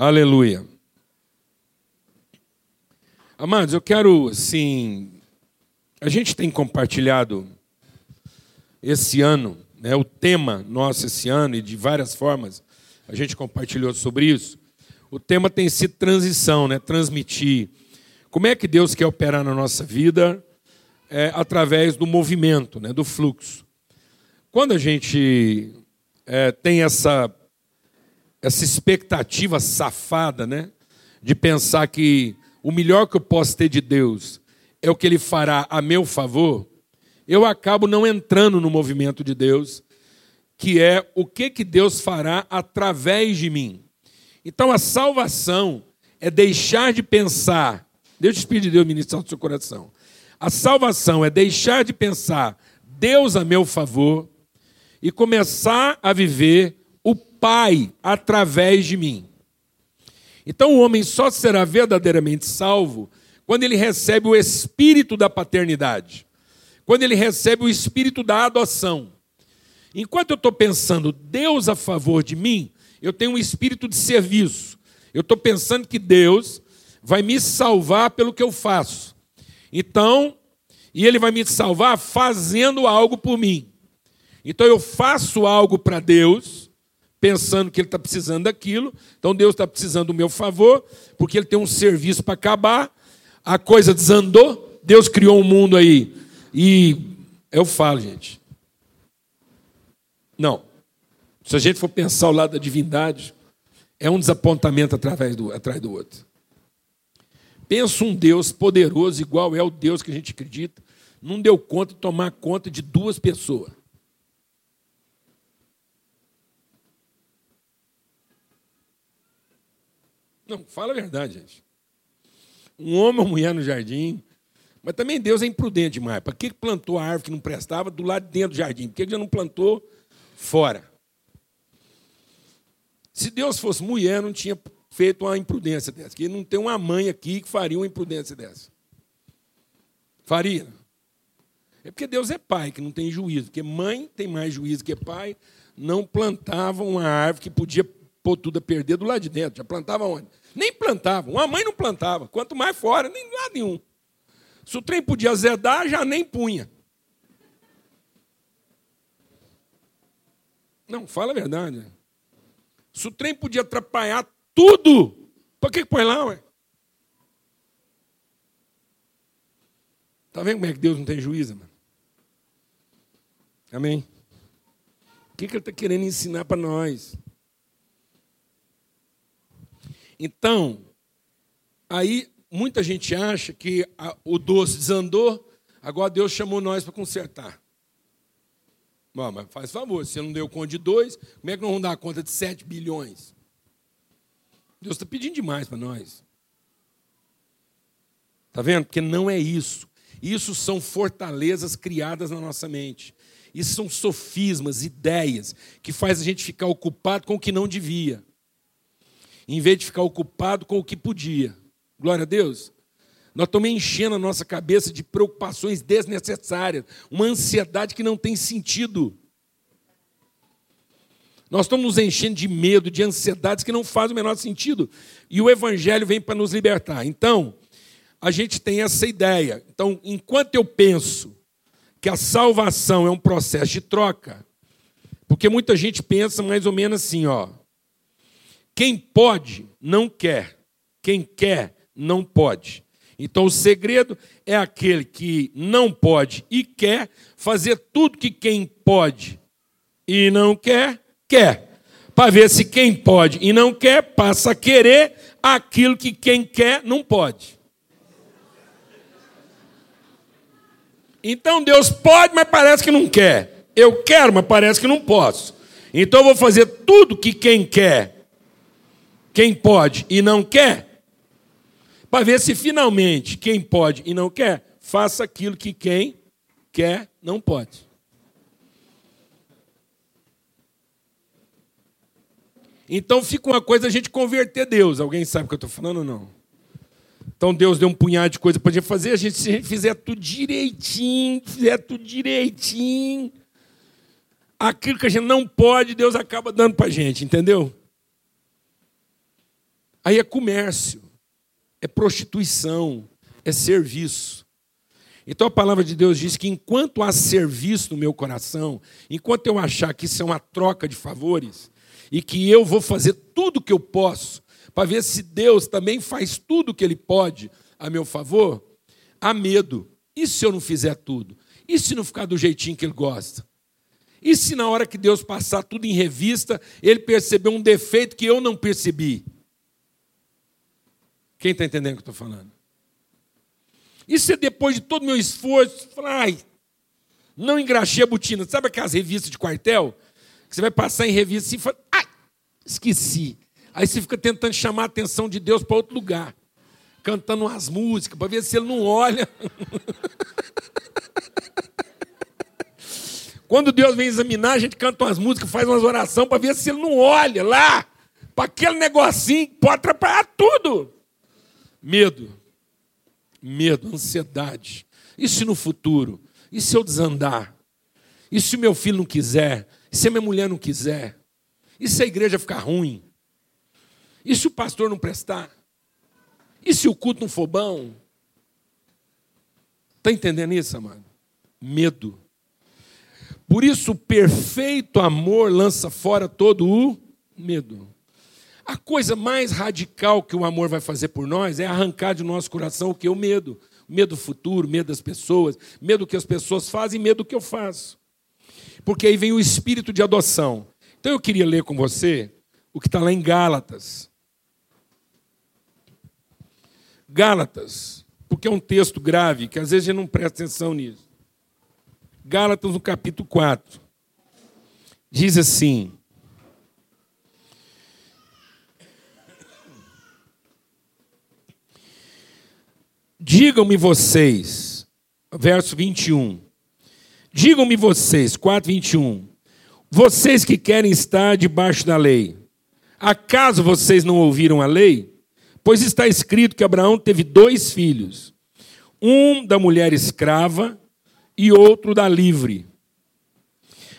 Aleluia. Amados, eu quero, sim. A gente tem compartilhado esse ano, né, o tema nosso esse ano, e de várias formas a gente compartilhou sobre isso. O tema tem sido transição, né, transmitir. Como é que Deus quer operar na nossa vida é, através do movimento, né, do fluxo. Quando a gente é, tem essa, essa expectativa safada né, de pensar que o melhor que eu posso ter de Deus é o que Ele fará a meu favor, eu acabo não entrando no movimento de Deus, que é o que, que Deus fará através de mim. Então a salvação é deixar de pensar, Deus te Espírito de Deus ministrar no seu coração. A salvação é deixar de pensar Deus a meu favor e começar a viver o Pai através de mim. Então o homem só será verdadeiramente salvo quando ele recebe o espírito da paternidade quando ele recebe o espírito da adoção. Enquanto eu estou pensando Deus a favor de mim, eu tenho um espírito de serviço. Eu estou pensando que Deus vai me salvar pelo que eu faço. Então, e Ele vai me salvar fazendo algo por mim. Então eu faço algo para Deus, pensando que Ele está precisando daquilo. Então Deus está precisando do meu favor, porque Ele tem um serviço para acabar. A coisa desandou. Deus criou um mundo aí e eu falo, gente. Não. Se a gente for pensar o lado da divindade, é um desapontamento através do, atrás do outro. Pensa um Deus poderoso, igual é o Deus que a gente acredita, não deu conta de tomar conta de duas pessoas. Não, fala a verdade, gente. Um homem ou mulher no jardim, mas também Deus é imprudente demais. Para que plantou a árvore que não prestava do lado de dentro do jardim? Por que já não plantou fora? Se Deus fosse mulher, não tinha feito uma imprudência dessa. Porque não tem uma mãe aqui que faria uma imprudência dessa. Faria. É porque Deus é pai, que não tem juízo. Porque mãe tem mais juízo que pai. Não plantava uma árvore que podia pôr tudo a perder do lado de dentro. Já plantava onde? Nem plantava. Uma mãe não plantava. Quanto mais fora, nem lado nenhum. Se o trem podia azedar, já nem punha. Não, fala a verdade. Se o trem podia atrapalhar tudo, por que, que põe lá, ué? Está vendo como é que Deus não tem juízo, mano? Amém? O que, que ele está querendo ensinar para nós? Então, aí muita gente acha que a, o doce desandou, agora Deus chamou nós para consertar. Bom, mas faz favor, se não deu conta de dois, como é que nós vamos dar conta de sete bilhões? Deus está pedindo demais para nós. Está vendo? Porque não é isso. Isso são fortalezas criadas na nossa mente. Isso são sofismas, ideias, que faz a gente ficar ocupado com o que não devia, em vez de ficar ocupado com o que podia. Glória a Deus. Nós estamos enchendo a nossa cabeça de preocupações desnecessárias, uma ansiedade que não tem sentido. Nós estamos nos enchendo de medo, de ansiedades que não fazem o menor sentido. E o Evangelho vem para nos libertar. Então, a gente tem essa ideia. Então, enquanto eu penso que a salvação é um processo de troca, porque muita gente pensa mais ou menos assim, ó. Quem pode, não quer. Quem quer, não pode. Então o segredo é aquele que não pode e quer fazer tudo que quem pode e não quer, quer. Para ver se quem pode e não quer passa a querer aquilo que quem quer não pode. Então Deus pode, mas parece que não quer. Eu quero, mas parece que não posso. Então eu vou fazer tudo que quem quer, quem pode e não quer, para ver se finalmente quem pode e não quer, faça aquilo que quem quer não pode. Então fica uma coisa a gente converter Deus. Alguém sabe o que eu estou falando ou não? Então Deus deu um punhado de coisa para a gente fazer. A gente, se a gente fizer tudo direitinho, fizer tudo direitinho, aquilo que a gente não pode, Deus acaba dando para a gente, entendeu? Aí é comércio, é prostituição, é serviço. Então a palavra de Deus diz que enquanto há serviço no meu coração, enquanto eu achar que isso é uma troca de favores, e que eu vou fazer tudo o que eu posso para ver se Deus também faz tudo o que Ele pode a meu favor, há medo. E se eu não fizer tudo? E se não ficar do jeitinho que Ele gosta? E se na hora que Deus passar tudo em revista, Ele perceber um defeito que eu não percebi? Quem está entendendo o que eu estou falando? E se depois de todo o meu esforço, falar, ai, não engraxei a botina. Sabe aquelas revistas de quartel? Que você vai passar em revista e fala, ai, esqueci. Aí você fica tentando chamar a atenção de Deus para outro lugar, cantando umas músicas, para ver se ele não olha. Quando Deus vem examinar, a gente canta umas músicas, faz umas orações para ver se ele não olha lá, para aquele negocinho que pode atrapalhar tudo. Medo, medo, ansiedade. E se no futuro? E se eu desandar? E se meu filho não quiser? E se minha mulher não quiser? E se a igreja ficar ruim? E se o pastor não prestar? E se o culto não for bom? Está entendendo isso, amado? Medo. Por isso, o perfeito amor lança fora todo o medo. A coisa mais radical que o amor vai fazer por nós é arrancar de nosso coração o que? O medo. Medo do futuro, medo das pessoas, medo do que as pessoas fazem, medo do que eu faço. Porque aí vem o espírito de adoção. Então eu queria ler com você o que está lá em Gálatas. Gálatas, porque é um texto grave, que às vezes a gente não presta atenção nisso. Gálatas, no capítulo 4, diz assim: Digam-me vocês, verso 21. Digam-me vocês, 4, 21. Vocês que querem estar debaixo da lei, acaso vocês não ouviram a lei? Pois está escrito que Abraão teve dois filhos, um da mulher escrava e outro da livre.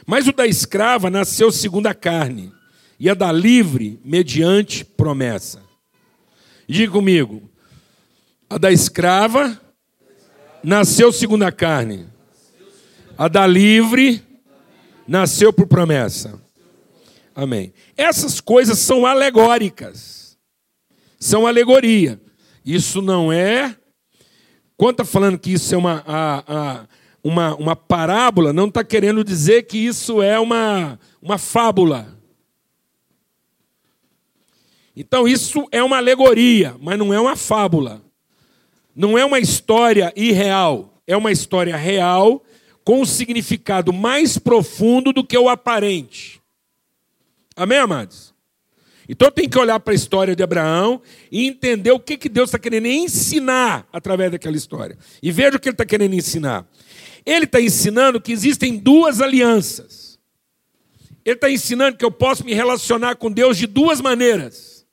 Mas o da escrava nasceu segundo a carne, e a da livre mediante promessa. Diga comigo, a da escrava nasceu segundo a carne, a da livre nasceu por promessa. Amém. Essas coisas são alegóricas. São alegoria. Isso não é. Quando está falando que isso é uma, a, a, uma, uma parábola, não está querendo dizer que isso é uma, uma fábula. Então, isso é uma alegoria, mas não é uma fábula. Não é uma história irreal. É uma história real com um significado mais profundo do que o aparente. Amém, amados? Então tem que olhar para a história de Abraão e entender o que, que Deus está querendo ensinar através daquela história. E veja o que ele está querendo ensinar. Ele está ensinando que existem duas alianças. Ele está ensinando que eu posso me relacionar com Deus de duas maneiras.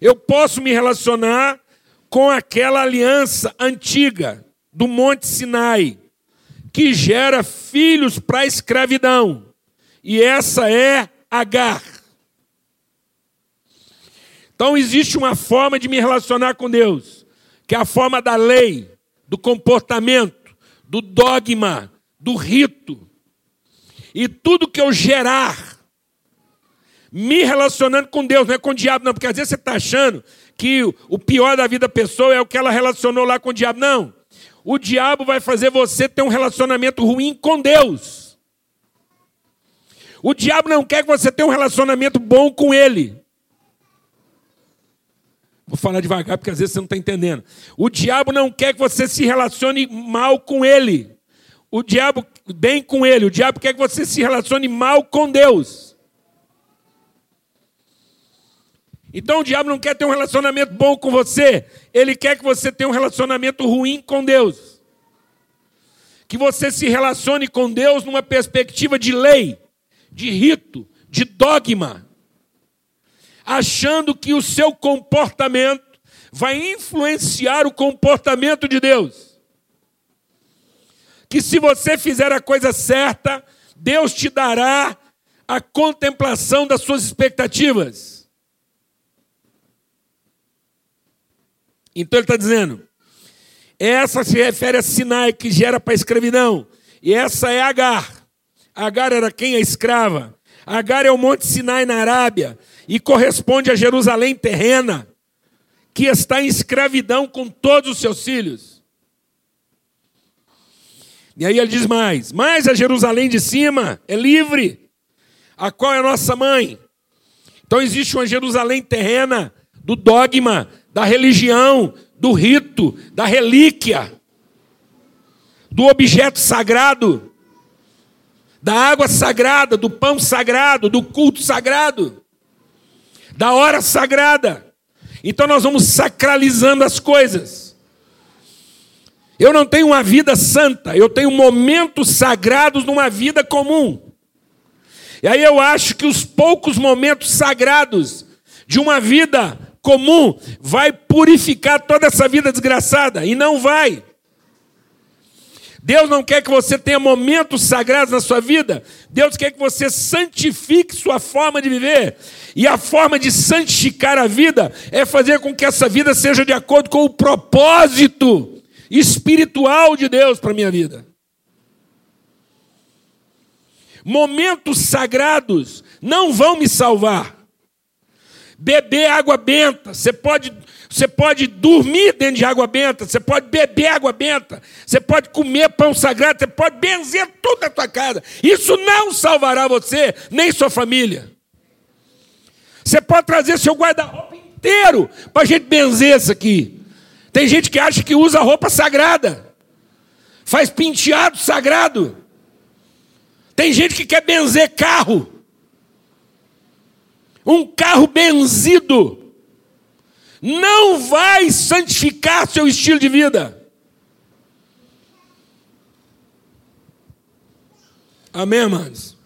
Eu posso me relacionar com aquela aliança antiga do Monte Sinai, que gera filhos para a escravidão. E essa é Agar. Então existe uma forma de me relacionar com Deus, que é a forma da lei, do comportamento, do dogma, do rito. E tudo que eu gerar me relacionando com Deus, não é com o diabo, não, porque às vezes você está achando que o pior da vida da pessoa é o que ela relacionou lá com o diabo. Não. O diabo vai fazer você ter um relacionamento ruim com Deus. O diabo não quer que você tenha um relacionamento bom com ele. Vou falar devagar porque às vezes você não está entendendo. O diabo não quer que você se relacione mal com ele. O diabo, bem com ele. O diabo quer que você se relacione mal com Deus. Então o diabo não quer ter um relacionamento bom com você, ele quer que você tenha um relacionamento ruim com Deus. Que você se relacione com Deus numa perspectiva de lei, de rito, de dogma, achando que o seu comportamento vai influenciar o comportamento de Deus. Que se você fizer a coisa certa, Deus te dará a contemplação das suas expectativas Então ele está dizendo: essa se refere a Sinai, que gera para a escravidão. E essa é Agar. Agar era quem? A escrava. Agar é o Monte Sinai na Arábia e corresponde a Jerusalém terrena, que está em escravidão com todos os seus filhos. E aí ele diz mais: Mas a Jerusalém de cima é livre, a qual é nossa mãe. Então existe uma Jerusalém terrena do dogma, da religião, do rito, da relíquia, do objeto sagrado, da água sagrada, do pão sagrado, do culto sagrado, da hora sagrada. Então nós vamos sacralizando as coisas. Eu não tenho uma vida santa, eu tenho momentos sagrados numa vida comum. E aí eu acho que os poucos momentos sagrados de uma vida comum vai purificar toda essa vida desgraçada. E não vai. Deus não quer que você tenha momentos sagrados na sua vida. Deus quer que você santifique sua forma de viver. E a forma de santificar a vida é fazer com que essa vida seja de acordo com o propósito espiritual de Deus para a minha vida. Momentos sagrados não vão me salvar beber água benta, você pode, você pode dormir dentro de água benta, você pode beber água benta, você pode comer pão sagrado, você pode benzer tudo na tua casa. Isso não salvará você, nem sua família. Você pode trazer seu guarda-roupa inteiro para a gente benzer isso aqui. Tem gente que acha que usa roupa sagrada, faz penteado sagrado. Tem gente que quer benzer carro. Um carro benzido não vai santificar seu estilo de vida. Amém, irmãos?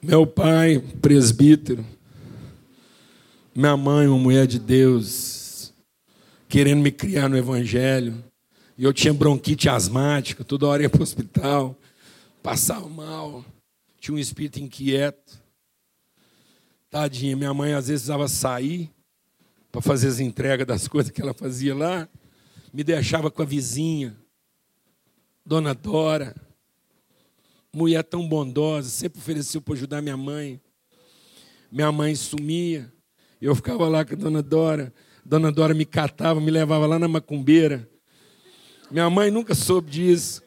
Meu pai, presbítero, minha mãe, uma mulher de Deus, querendo me criar no Evangelho, e eu tinha bronquite asmática, toda hora ia para o hospital, passava mal, tinha um espírito inquieto. Tadinha, minha mãe às vezes precisava sair para fazer as entregas das coisas que ela fazia lá, me deixava com a vizinha, Dona Dora, mulher tão bondosa, sempre ofereceu para ajudar minha mãe. Minha mãe sumia, eu ficava lá com a Dona Dora, Dona Dora me catava, me levava lá na macumbeira minha mãe nunca soube disso.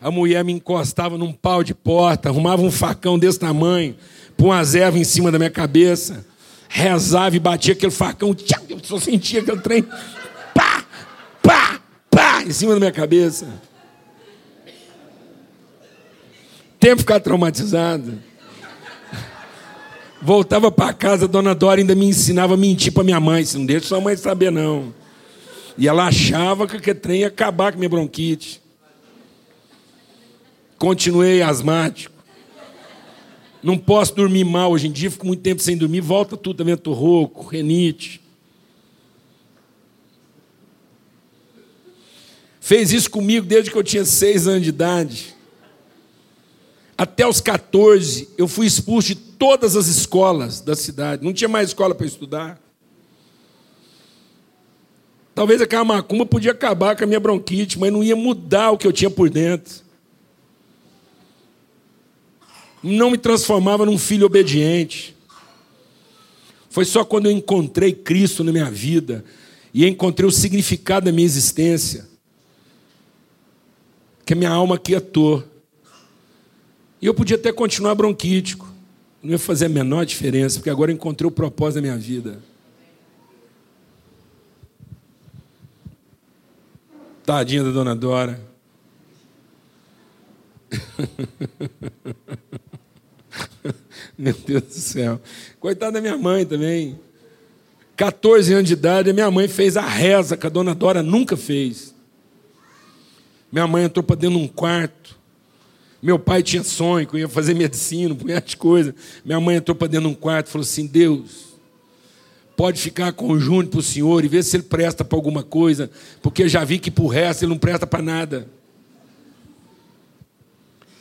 A mulher me encostava num pau de porta, arrumava um facão desse tamanho, pôr uma zeva em cima da minha cabeça, rezava e batia aquele facão, eu só sentia aquele trem, pá, pá, pá, em cima da minha cabeça. Tempo ficar traumatizado. Voltava para casa, a dona Dora ainda me ensinava a mentir para minha mãe. Não deixa sua mãe saber, não. E ela achava que aquele trem ia acabar com minha bronquite. Continuei asmático. Não posso dormir mal hoje em dia, fico muito tempo sem dormir, volta tudo também, tô rouco, renite. Fez isso comigo desde que eu tinha seis anos de idade. Até os 14, eu fui expulso de todas as escolas da cidade. Não tinha mais escola para estudar. Talvez aquela macumba podia acabar com a minha bronquite, mas não ia mudar o que eu tinha por dentro. Não me transformava num filho obediente. Foi só quando eu encontrei Cristo na minha vida e encontrei o significado da minha existência que a minha alma quietou. E eu podia até continuar bronquítico, não ia fazer a menor diferença, porque agora eu encontrei o propósito da minha vida. Tadinha da dona Dora. Meu Deus do céu. Coitada da minha mãe também. 14 anos de idade, a minha mãe fez a reza que a dona Dora nunca fez. Minha mãe entrou para dentro de um quarto. Meu pai tinha sonho que eu ia fazer medicina, um de coisa. Minha mãe entrou para dentro de um quarto e falou assim: Deus, pode ficar com o Júnior para o senhor e ver se ele presta para alguma coisa, porque já vi que para o resto ele não presta para nada.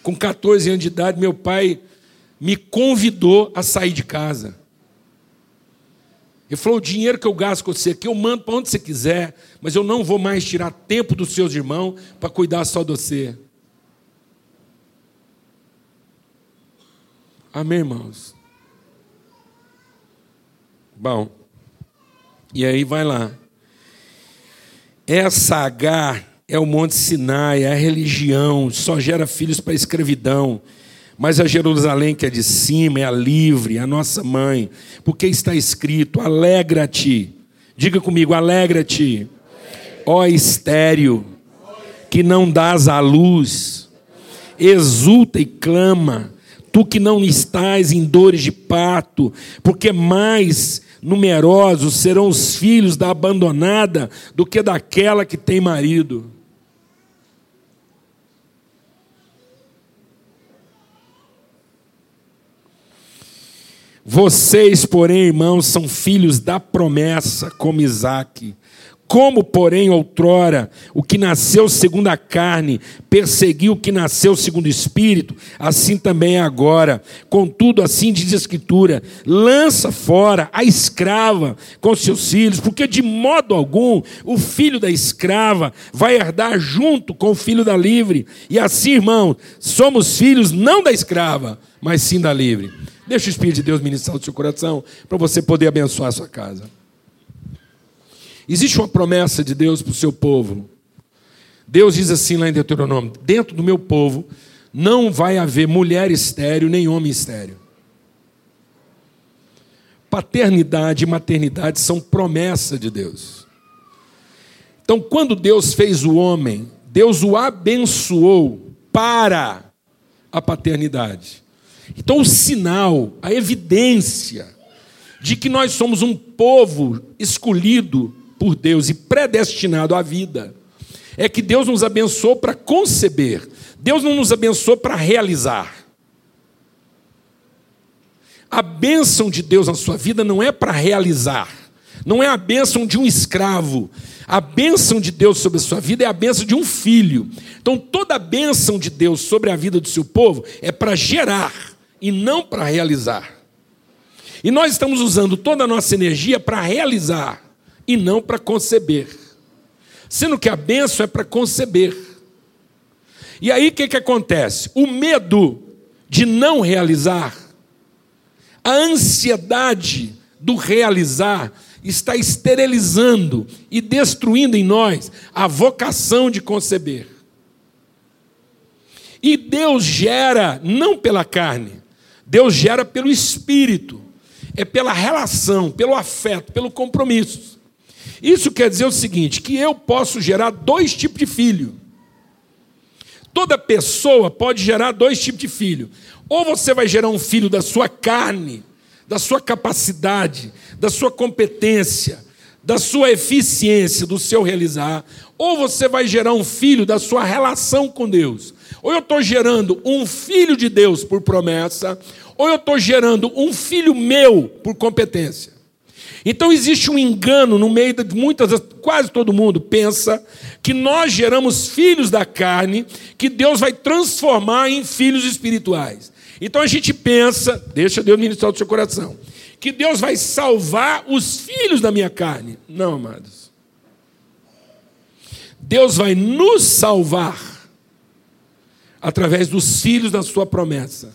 Com 14 anos de idade, meu pai me convidou a sair de casa. Ele falou: o dinheiro que eu gasto com você aqui, eu mando para onde você quiser, mas eu não vou mais tirar tempo dos seus irmãos para cuidar só de você. Amém, irmãos? Bom, e aí vai lá. Essa H é o Monte Sinai, é a religião, só gera filhos para a escravidão. Mas a Jerusalém que é de cima é a livre, a nossa mãe, porque está escrito: alegra-te. Diga comigo: alegra-te, ó estéreo, que não dás à luz, exulta e clama, tu que não estás em dores de parto, porque mais numerosos serão os filhos da abandonada do que daquela que tem marido. Vocês, porém, irmãos, são filhos da promessa, como Isaac. Como, porém, outrora, o que nasceu segundo a carne perseguiu o que nasceu segundo o espírito, assim também é agora. Contudo, assim diz a Escritura: lança fora a escrava com seus filhos, porque de modo algum o filho da escrava vai herdar junto com o filho da livre. E assim, irmãos, somos filhos não da escrava, mas sim da livre. Deixa o Espírito de Deus ministrar o seu coração para você poder abençoar a sua casa. Existe uma promessa de Deus para o seu povo. Deus diz assim lá em Deuteronômio: dentro do meu povo não vai haver mulher estéreo nem homem estéreo. Paternidade e maternidade são promessa de Deus. Então, quando Deus fez o homem, Deus o abençoou para a paternidade. Então, o sinal, a evidência de que nós somos um povo escolhido por Deus e predestinado à vida, é que Deus nos abençoou para conceber, Deus não nos abençoou para realizar. A bênção de Deus na sua vida não é para realizar, não é a bênção de um escravo, a bênção de Deus sobre a sua vida é a bênção de um filho. Então, toda a bênção de Deus sobre a vida do seu povo é para gerar e não para realizar. E nós estamos usando toda a nossa energia para realizar e não para conceber. Sendo que a benção é para conceber. E aí o que, que acontece? O medo de não realizar, a ansiedade do realizar, está esterilizando e destruindo em nós a vocação de conceber. E Deus gera não pela carne, Deus gera pelo espírito, é pela relação, pelo afeto, pelo compromisso. Isso quer dizer o seguinte: que eu posso gerar dois tipos de filho. Toda pessoa pode gerar dois tipos de filho. Ou você vai gerar um filho da sua carne, da sua capacidade, da sua competência, da sua eficiência, do seu realizar, ou você vai gerar um filho da sua relação com Deus. Ou eu estou gerando um filho de Deus por promessa, ou eu estou gerando um filho meu por competência. Então existe um engano no meio de muitas, quase todo mundo pensa que nós geramos filhos da carne, que Deus vai transformar em filhos espirituais. Então a gente pensa, deixa Deus ministrar do seu coração, que Deus vai salvar os filhos da minha carne. Não, amados. Deus vai nos salvar através dos filhos da sua promessa.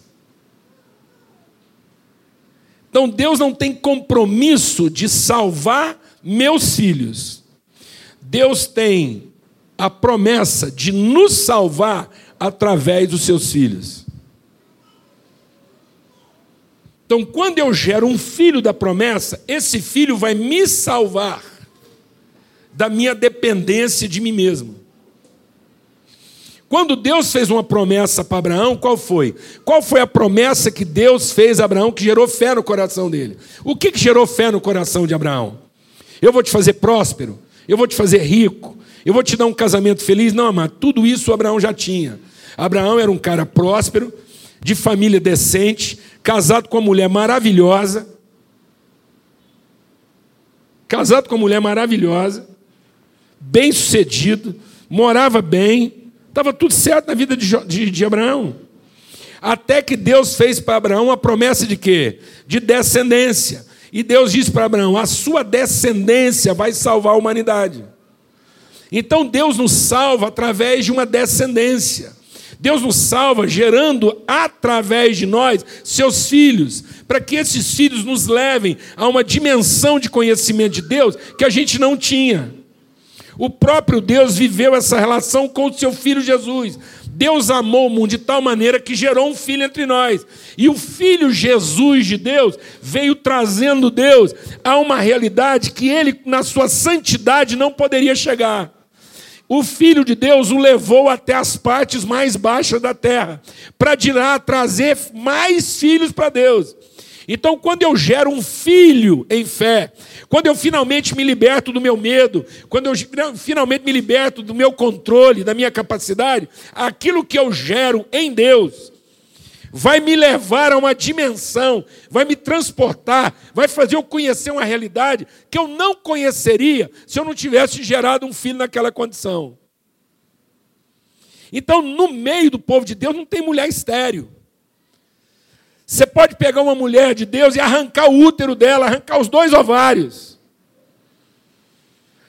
Então Deus não tem compromisso de salvar meus filhos. Deus tem a promessa de nos salvar através dos seus filhos. Então, quando eu gero um filho da promessa, esse filho vai me salvar da minha dependência de mim mesmo. Quando Deus fez uma promessa para Abraão, qual foi? Qual foi a promessa que Deus fez a Abraão que gerou fé no coração dele? O que, que gerou fé no coração de Abraão? Eu vou te fazer próspero, eu vou te fazer rico, eu vou te dar um casamento feliz. Não, amado, tudo isso Abraão já tinha. Abraão era um cara próspero, de família decente, casado com uma mulher maravilhosa. Casado com uma mulher maravilhosa, bem sucedido, morava bem, Estava tudo certo na vida de, de, de Abraão. Até que Deus fez para Abraão uma promessa de quê? De descendência. E Deus disse para Abraão: a sua descendência vai salvar a humanidade. Então Deus nos salva através de uma descendência. Deus nos salva gerando através de nós seus filhos, para que esses filhos nos levem a uma dimensão de conhecimento de Deus que a gente não tinha. O próprio Deus viveu essa relação com o seu filho Jesus. Deus amou o mundo de tal maneira que gerou um filho entre nós. E o filho Jesus de Deus veio trazendo Deus a uma realidade que ele, na sua santidade, não poderia chegar o Filho de Deus o levou até as partes mais baixas da terra, para de lá trazer mais filhos para Deus. Então, quando eu gero um filho em fé, quando eu finalmente me liberto do meu medo, quando eu finalmente me liberto do meu controle, da minha capacidade, aquilo que eu gero em Deus vai me levar a uma dimensão, vai me transportar, vai fazer eu conhecer uma realidade que eu não conheceria se eu não tivesse gerado um filho naquela condição. Então, no meio do povo de Deus não tem mulher estéreo. Você pode pegar uma mulher de Deus e arrancar o útero dela, arrancar os dois ovários.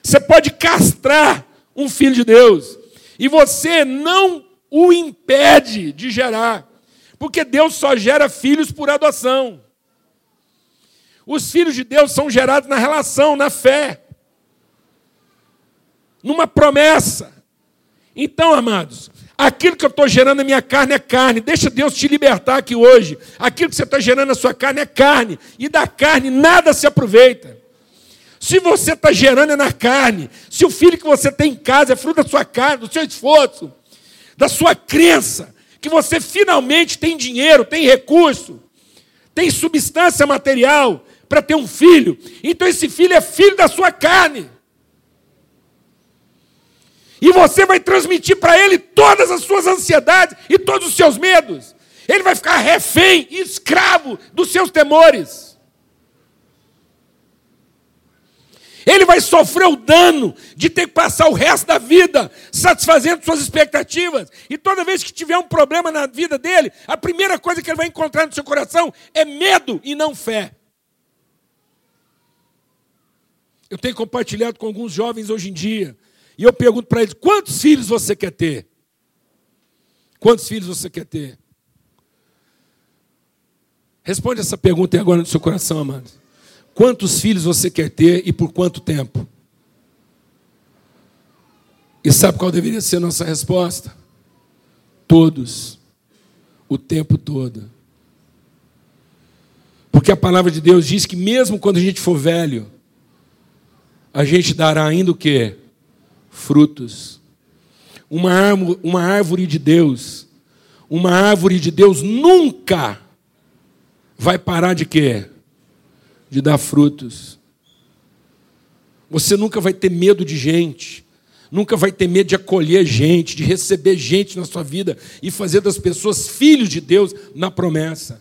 Você pode castrar um filho de Deus. E você não o impede de gerar. Porque Deus só gera filhos por adoção. Os filhos de Deus são gerados na relação, na fé, numa promessa. Então, amados, aquilo que eu estou gerando na minha carne é carne. Deixa Deus te libertar aqui hoje. Aquilo que você está gerando na sua carne é carne. E da carne nada se aproveita. Se você está gerando é na carne, se o filho que você tem em casa é fruto da sua carne, do seu esforço, da sua crença, que você finalmente tem dinheiro, tem recurso, tem substância material para ter um filho. Então esse filho é filho da sua carne. E você vai transmitir para ele todas as suas ansiedades e todos os seus medos. Ele vai ficar refém, escravo dos seus temores. Ele vai sofrer o dano de ter que passar o resto da vida satisfazendo suas expectativas. E toda vez que tiver um problema na vida dele, a primeira coisa que ele vai encontrar no seu coração é medo e não fé. Eu tenho compartilhado com alguns jovens hoje em dia, e eu pergunto para eles: quantos filhos você quer ter? Quantos filhos você quer ter? Responde essa pergunta agora no seu coração, amados. Quantos filhos você quer ter e por quanto tempo? E sabe qual deveria ser a nossa resposta? Todos. O tempo todo. Porque a palavra de Deus diz que mesmo quando a gente for velho, a gente dará ainda o quê? Frutos. Uma árvore, uma árvore de Deus, uma árvore de Deus nunca vai parar de quê? De dar frutos. Você nunca vai ter medo de gente, nunca vai ter medo de acolher gente, de receber gente na sua vida e fazer das pessoas filhos de Deus na promessa.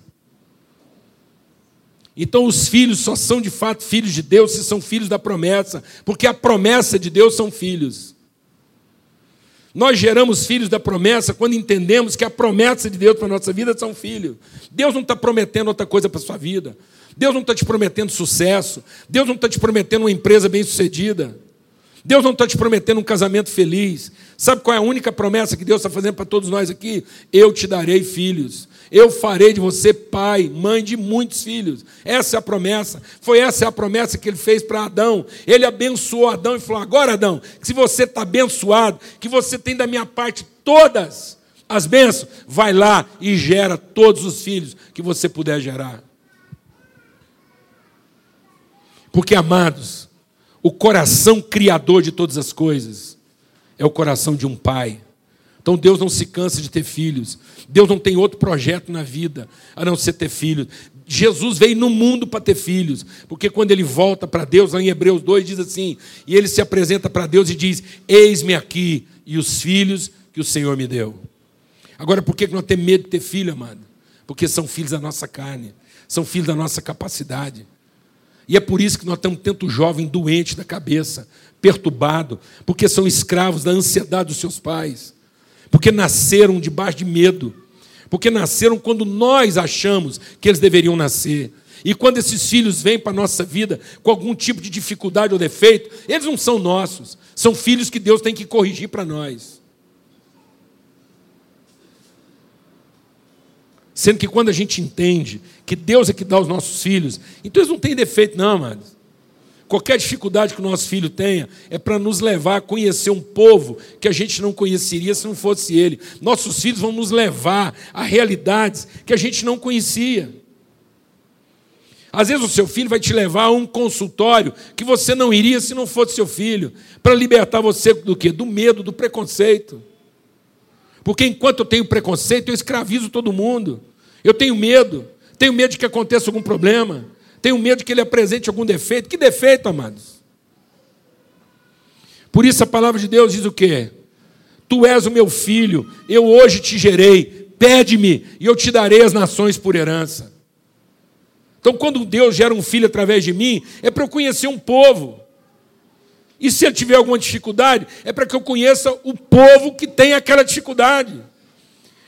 Então, os filhos só são de fato filhos de Deus se são filhos da promessa, porque a promessa de Deus são filhos. Nós geramos filhos da promessa quando entendemos que a promessa de Deus para a nossa vida são filhos. Deus não está prometendo outra coisa para a sua vida. Deus não está te prometendo sucesso. Deus não está te prometendo uma empresa bem-sucedida. Deus não está te prometendo um casamento feliz. Sabe qual é a única promessa que Deus está fazendo para todos nós aqui? Eu te darei filhos. Eu farei de você pai, mãe de muitos filhos. Essa é a promessa. Foi essa a promessa que ele fez para Adão. Ele abençoou Adão e falou: Agora, Adão, que se você está abençoado, que você tem da minha parte todas as bênçãos, vai lá e gera todos os filhos que você puder gerar. Porque, amados, o coração criador de todas as coisas é o coração de um pai. Então Deus não se cansa de ter filhos. Deus não tem outro projeto na vida a não ser ter filhos. Jesus veio no mundo para ter filhos, porque quando ele volta para Deus, lá em Hebreus 2 diz assim: e ele se apresenta para Deus e diz: Eis-me aqui e os filhos que o Senhor me deu. Agora, por que nós temos medo de ter filho, amado? Porque são filhos da nossa carne, são filhos da nossa capacidade. E é por isso que nós temos tanto jovem doente da cabeça, perturbado, porque são escravos da ansiedade dos seus pais, porque nasceram debaixo de medo, porque nasceram quando nós achamos que eles deveriam nascer. E quando esses filhos vêm para a nossa vida com algum tipo de dificuldade ou defeito, eles não são nossos, são filhos que Deus tem que corrigir para nós. Sendo que quando a gente entende que Deus é que dá os nossos filhos, então eles não têm defeito, não, amados. Qualquer dificuldade que o nosso filho tenha é para nos levar a conhecer um povo que a gente não conheceria se não fosse ele. Nossos filhos vão nos levar a realidades que a gente não conhecia. Às vezes o seu filho vai te levar a um consultório que você não iria se não fosse seu filho, para libertar você do quê? Do medo, do preconceito. Porque enquanto eu tenho preconceito, eu escravizo todo mundo. Eu tenho medo. Tenho medo de que aconteça algum problema. Tenho medo de que ele apresente algum defeito. Que defeito, amados? Por isso a palavra de Deus diz o quê? Tu és o meu filho, eu hoje te gerei. Pede-me e eu te darei as nações por herança. Então, quando Deus gera um filho através de mim, é para eu conhecer um povo. E se ele tiver alguma dificuldade, é para que eu conheça o povo que tem aquela dificuldade.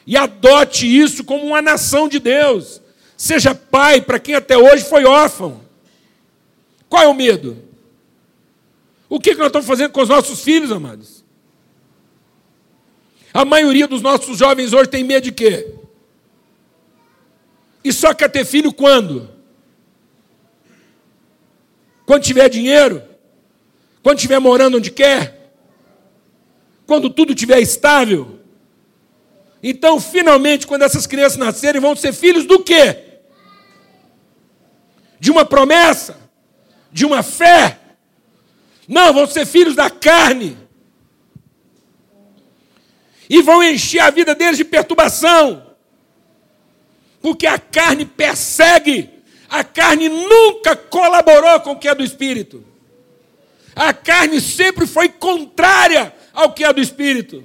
E adote isso como uma nação de Deus. Seja pai para quem até hoje foi órfão. Qual é o medo? O que nós estamos fazendo com os nossos filhos, amados? A maioria dos nossos jovens hoje tem medo de quê? E só quer ter filho quando? Quando tiver dinheiro? Quando estiver morando onde quer? Quando tudo estiver estável? Então, finalmente, quando essas crianças nascerem, vão ser filhos do quê? De uma promessa? De uma fé? Não, vão ser filhos da carne. E vão encher a vida deles de perturbação. Porque a carne persegue a carne nunca colaborou com o que é do espírito. A carne sempre foi contrária ao que é do espírito.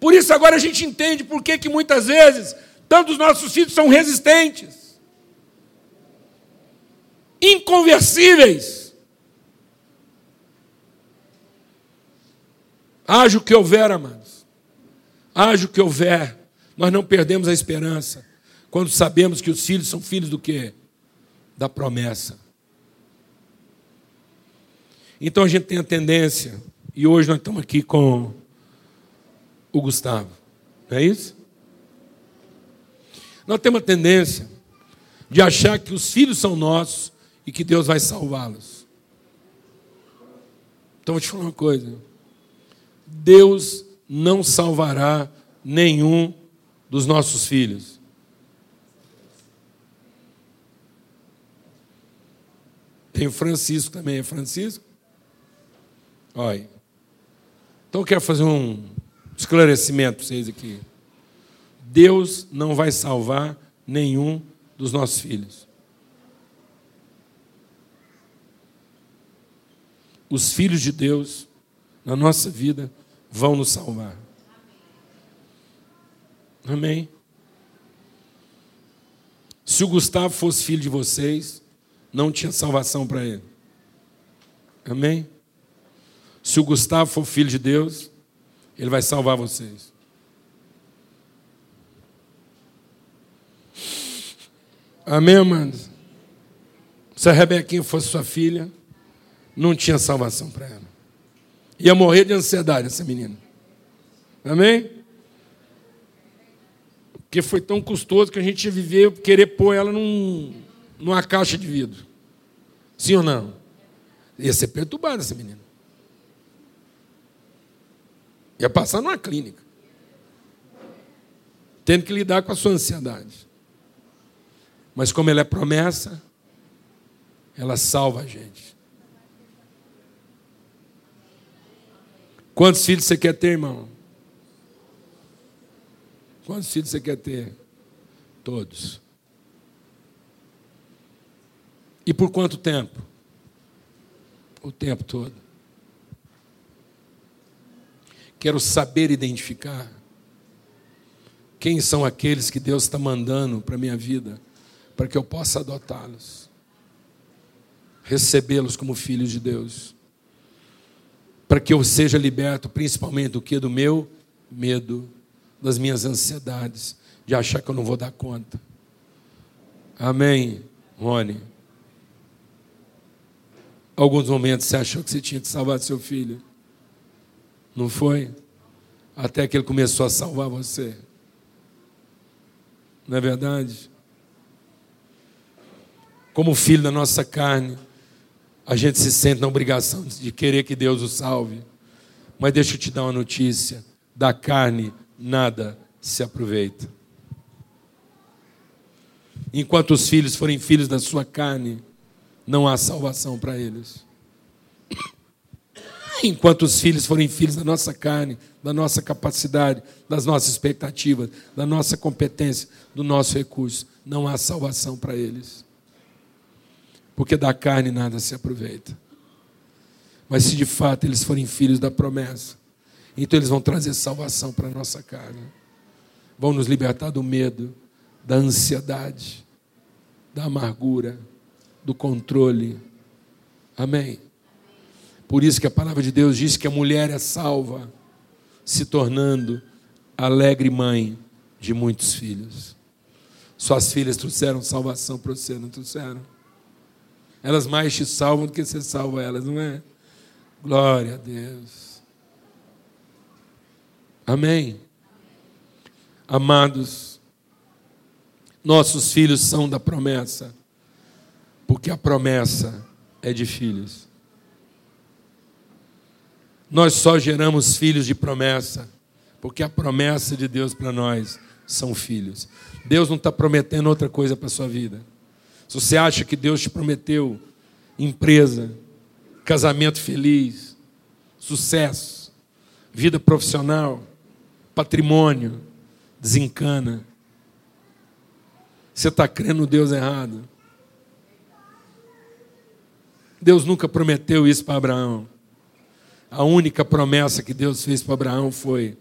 Por isso agora a gente entende por que, que muitas vezes tantos nossos filhos são resistentes, inconversíveis. Haja o que houver, amados. Haja o que houver, nós não perdemos a esperança quando sabemos que os filhos são filhos do quê? Da promessa. Então a gente tem a tendência, e hoje nós estamos aqui com o Gustavo, não é isso? Nós temos a tendência de achar que os filhos são nossos e que Deus vai salvá-los. Então vou te falar uma coisa: Deus não salvará nenhum dos nossos filhos. Tem o Francisco também, é Francisco? Olha. Então eu quero fazer um esclarecimento para vocês aqui. Deus não vai salvar nenhum dos nossos filhos. Os filhos de Deus, na nossa vida, vão nos salvar. Amém? Se o Gustavo fosse filho de vocês, não tinha salvação para ele. Amém? Se o Gustavo for filho de Deus, ele vai salvar vocês. Amém, amados? Se a Rebequinha fosse sua filha, não tinha salvação para ela. Ia morrer de ansiedade essa menina. Amém? Porque foi tão custoso que a gente ia viver, querer pôr ela num, numa caixa de vidro. Sim ou não? Ia ser perturbada essa menina. Ia passar numa clínica. Tendo que lidar com a sua ansiedade. Mas como ela é promessa, ela salva a gente. Quantos filhos você quer ter, irmão? Quantos filhos você quer ter? Todos. E por quanto tempo? O tempo todo. Quero saber identificar quem são aqueles que Deus está mandando para a minha vida, para que eu possa adotá-los, recebê-los como filhos de Deus, para que eu seja liberto principalmente do que? Do meu medo, das minhas ansiedades, de achar que eu não vou dar conta. Amém, Rony? Alguns momentos você achou que você tinha que salvar seu filho. Não foi? Até que ele começou a salvar você. Não é verdade? Como filho da nossa carne, a gente se sente na obrigação de querer que Deus o salve. Mas deixa eu te dar uma notícia: da carne nada se aproveita. Enquanto os filhos forem filhos da sua carne, não há salvação para eles. Enquanto os filhos forem filhos da nossa carne, da nossa capacidade, das nossas expectativas, da nossa competência, do nosso recurso, não há salvação para eles. Porque da carne nada se aproveita. Mas se de fato eles forem filhos da promessa, então eles vão trazer salvação para a nossa carne. Vão nos libertar do medo, da ansiedade, da amargura, do controle. Amém. Por isso que a palavra de Deus diz que a mulher é salva, se tornando alegre mãe de muitos filhos. Suas filhas trouxeram salvação para você, não trouxeram? Elas mais te salvam do que você salva elas, não é? Glória a Deus. Amém. Amados, nossos filhos são da promessa, porque a promessa é de filhos. Nós só geramos filhos de promessa, porque a promessa de Deus para nós são filhos. Deus não está prometendo outra coisa para a sua vida. Se você acha que Deus te prometeu empresa, casamento feliz, sucesso, vida profissional, patrimônio, desencana. Você está crendo no Deus errado. Deus nunca prometeu isso para Abraão. A única promessa que Deus fez para Abraão foi: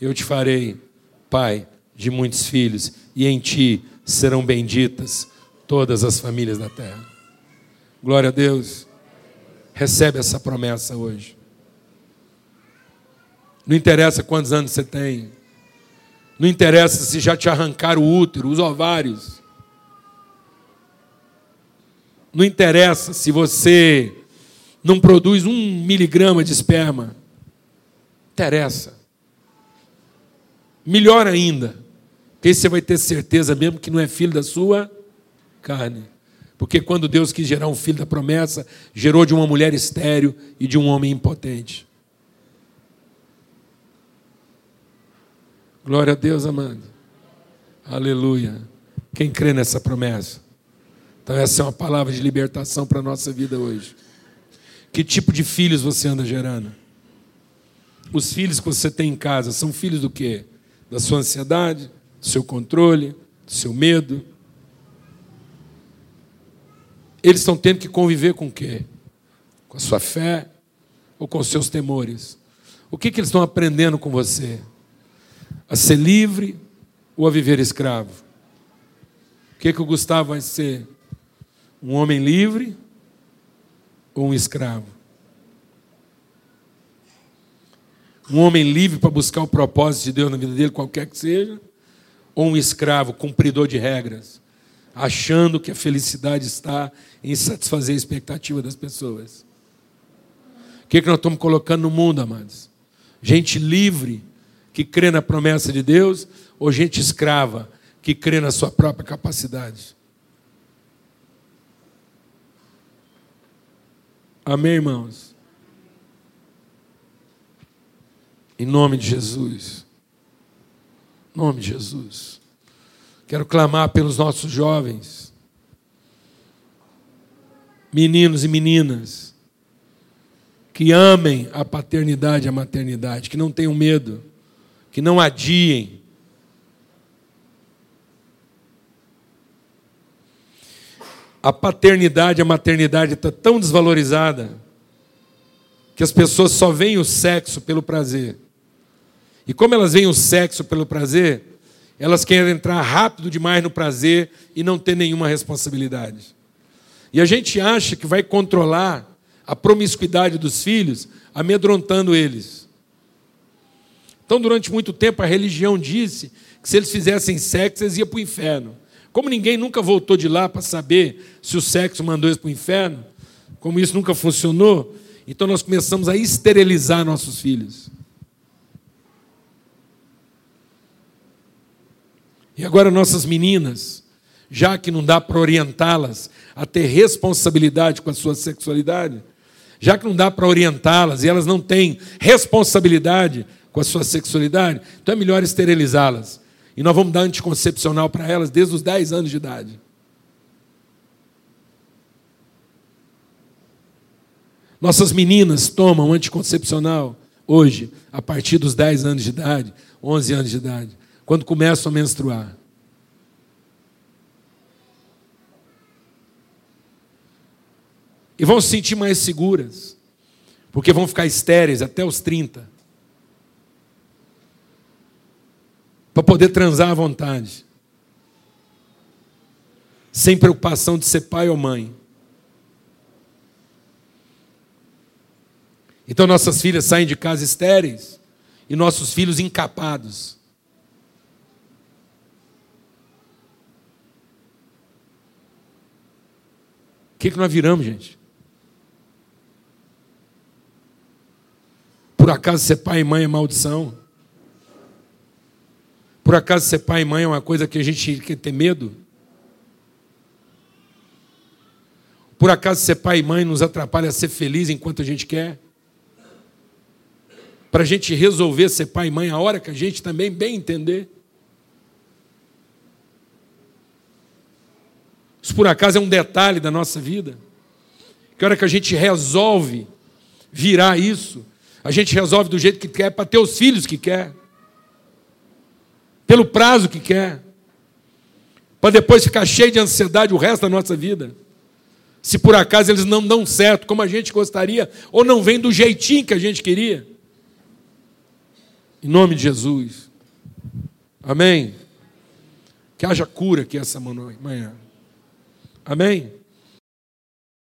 Eu te farei pai de muitos filhos, e em ti serão benditas todas as famílias da terra. Glória a Deus. Recebe essa promessa hoje. Não interessa quantos anos você tem. Não interessa se já te arrancaram o útero, os ovários. Não interessa se você não produz um miligrama de esperma. Interessa. Melhor ainda, que você vai ter certeza mesmo que não é filho da sua carne. Porque quando Deus quis gerar um filho da promessa, gerou de uma mulher estéril e de um homem impotente. Glória a Deus, amado. Aleluia. Quem crê nessa promessa? Então, essa é uma palavra de libertação para a nossa vida hoje. Que tipo de filhos você anda gerando? Os filhos que você tem em casa são filhos do quê? Da sua ansiedade, do seu controle, do seu medo. Eles estão tendo que conviver com o quê? Com a sua fé ou com os seus temores? O que, que eles estão aprendendo com você? A ser livre ou a viver escravo? O que, que o Gustavo vai ser? Um homem livre ou um escravo? Um homem livre para buscar o propósito de Deus na vida dele, qualquer que seja, ou um escravo, cumpridor de regras, achando que a felicidade está em satisfazer a expectativa das pessoas? O que, é que nós estamos colocando no mundo, amados? Gente livre que crê na promessa de Deus, ou gente escrava que crê na sua própria capacidade? Amém, irmãos? Em nome de Jesus. Em nome de Jesus. Quero clamar pelos nossos jovens, meninos e meninas, que amem a paternidade e a maternidade, que não tenham medo, que não adiem, a paternidade, a maternidade está tão desvalorizada que as pessoas só veem o sexo pelo prazer. E como elas veem o sexo pelo prazer, elas querem entrar rápido demais no prazer e não ter nenhuma responsabilidade. E a gente acha que vai controlar a promiscuidade dos filhos amedrontando eles. Então, durante muito tempo, a religião disse que se eles fizessem sexo, eles iam para o inferno. Como ninguém nunca voltou de lá para saber se o sexo mandou eles para o inferno, como isso nunca funcionou, então nós começamos a esterilizar nossos filhos. E agora nossas meninas, já que não dá para orientá-las a ter responsabilidade com a sua sexualidade, já que não dá para orientá-las e elas não têm responsabilidade com a sua sexualidade, então é melhor esterilizá-las. E nós vamos dar anticoncepcional para elas desde os 10 anos de idade. Nossas meninas tomam anticoncepcional hoje, a partir dos 10 anos de idade, 11 anos de idade, quando começam a menstruar. E vão se sentir mais seguras, porque vão ficar estéreis até os 30. Para poder transar à vontade. Sem preocupação de ser pai ou mãe. Então nossas filhas saem de casa estéreis e nossos filhos encapados. O que, que nós viramos, gente? Por acaso ser pai e mãe é maldição? Por acaso ser pai e mãe é uma coisa que a gente quer ter medo? Por acaso ser pai e mãe nos atrapalha a ser feliz enquanto a gente quer? Para a gente resolver ser pai e mãe a hora que a gente também bem entender? Isso por acaso é um detalhe da nossa vida? Que hora que a gente resolve virar isso, a gente resolve do jeito que quer, para ter os filhos que quer, pelo prazo que quer, para depois ficar cheio de ansiedade o resto da nossa vida. Se por acaso eles não dão certo como a gente gostaria, ou não vem do jeitinho que a gente queria. Em nome de Jesus. Amém. Que haja cura aqui essa manhã. Amém.